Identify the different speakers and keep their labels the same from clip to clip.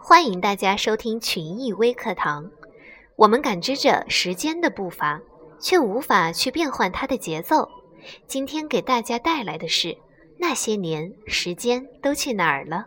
Speaker 1: 欢迎大家收听群艺微课堂。我们感知着时间的步伐，却无法去变换它的节奏。今天给大家带来的是那些年，时间都去哪儿了？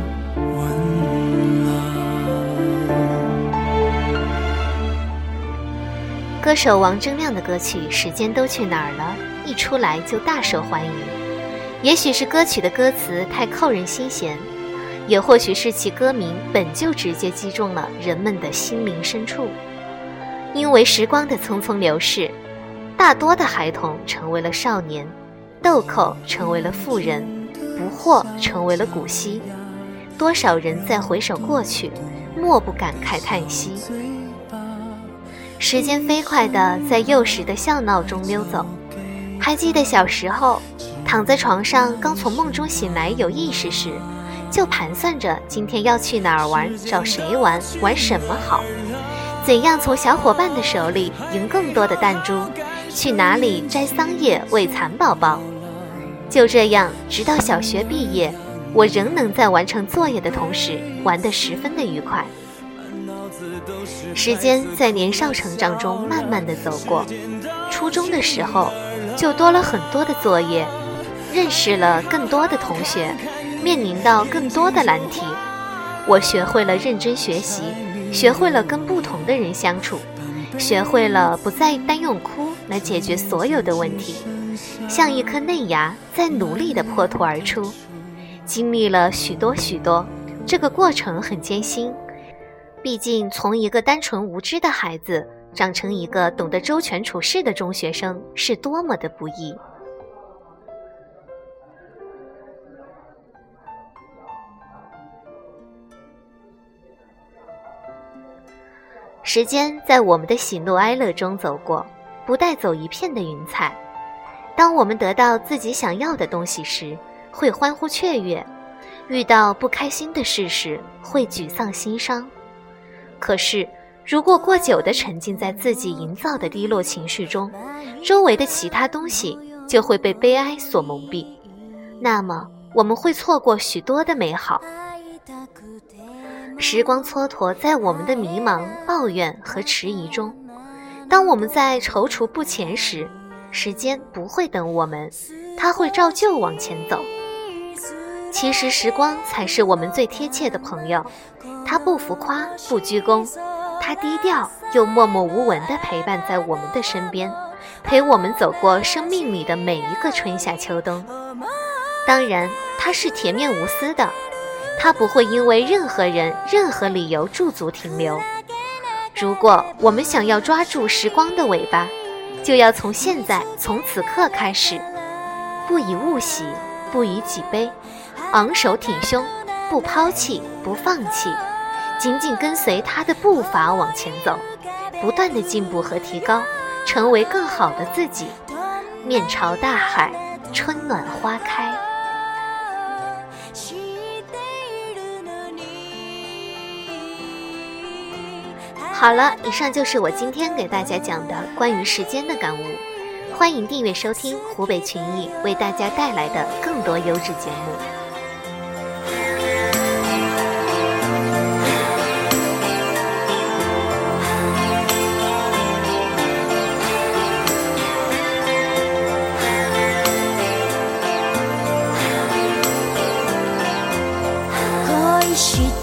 Speaker 1: 歌手王铮亮的歌曲《时间都去哪儿了》一出来就大受欢迎。也许是歌曲的歌词太扣人心弦，也或许是其歌名本就直接击中了人们的心灵深处。因为时光的匆匆流逝，大多的孩童成为了少年，豆蔻成为了妇人。不惑成为了古稀，多少人在回首过去，莫不感慨叹息。时间飞快地在幼时的笑闹中溜走，还记得小时候，躺在床上刚从梦中醒来有意识时，就盘算着今天要去哪儿玩，找谁玩，玩什么好，怎样从小伙伴的手里赢更多的弹珠，去哪里摘桑叶喂蚕宝宝。就这样，直到小学毕业，我仍能在完成作业的同时玩得十分的愉快。时间在年少成长中慢慢的走过，初中的时候就多了很多的作业，认识了更多的同学，面临到更多的难题。我学会了认真学习，学会了跟不同的人相处，学会了不再单用哭来解决所有的问题。像一颗嫩芽，在努力地破土而出，经历了许多许多，这个过程很艰辛。毕竟，从一个单纯无知的孩子长成一个懂得周全处事的中学生，是多么的不易。时间在我们的喜怒哀乐中走过，不带走一片的云彩。当我们得到自己想要的东西时，会欢呼雀跃；遇到不开心的事时，会沮丧心伤。可是，如果过久地沉浸在自己营造的低落情绪中，周围的其他东西就会被悲哀所蒙蔽，那么我们会错过许多的美好。时光蹉跎在我们的迷茫、抱怨和迟疑中，当我们在踌躇不前时。时间不会等我们，它会照旧往前走。其实时光才是我们最贴切的朋友，它不浮夸，不鞠躬，它低调又默默无闻地陪伴在我们的身边，陪我们走过生命里的每一个春夏秋冬。当然，它是甜面无私的，它不会因为任何人、任何理由驻足停留。如果我们想要抓住时光的尾巴，就要从现在，从此刻开始，不以物喜，不以己悲，昂首挺胸，不抛弃，不放弃，紧紧跟随他的步伐往前走，不断的进步和提高，成为更好的自己。面朝大海，春暖花开。好了，以上就是我今天给大家讲的关于时间的感悟。欢迎订阅收听湖北群艺为大家带来的更多优质节目。
Speaker 2: 一夕。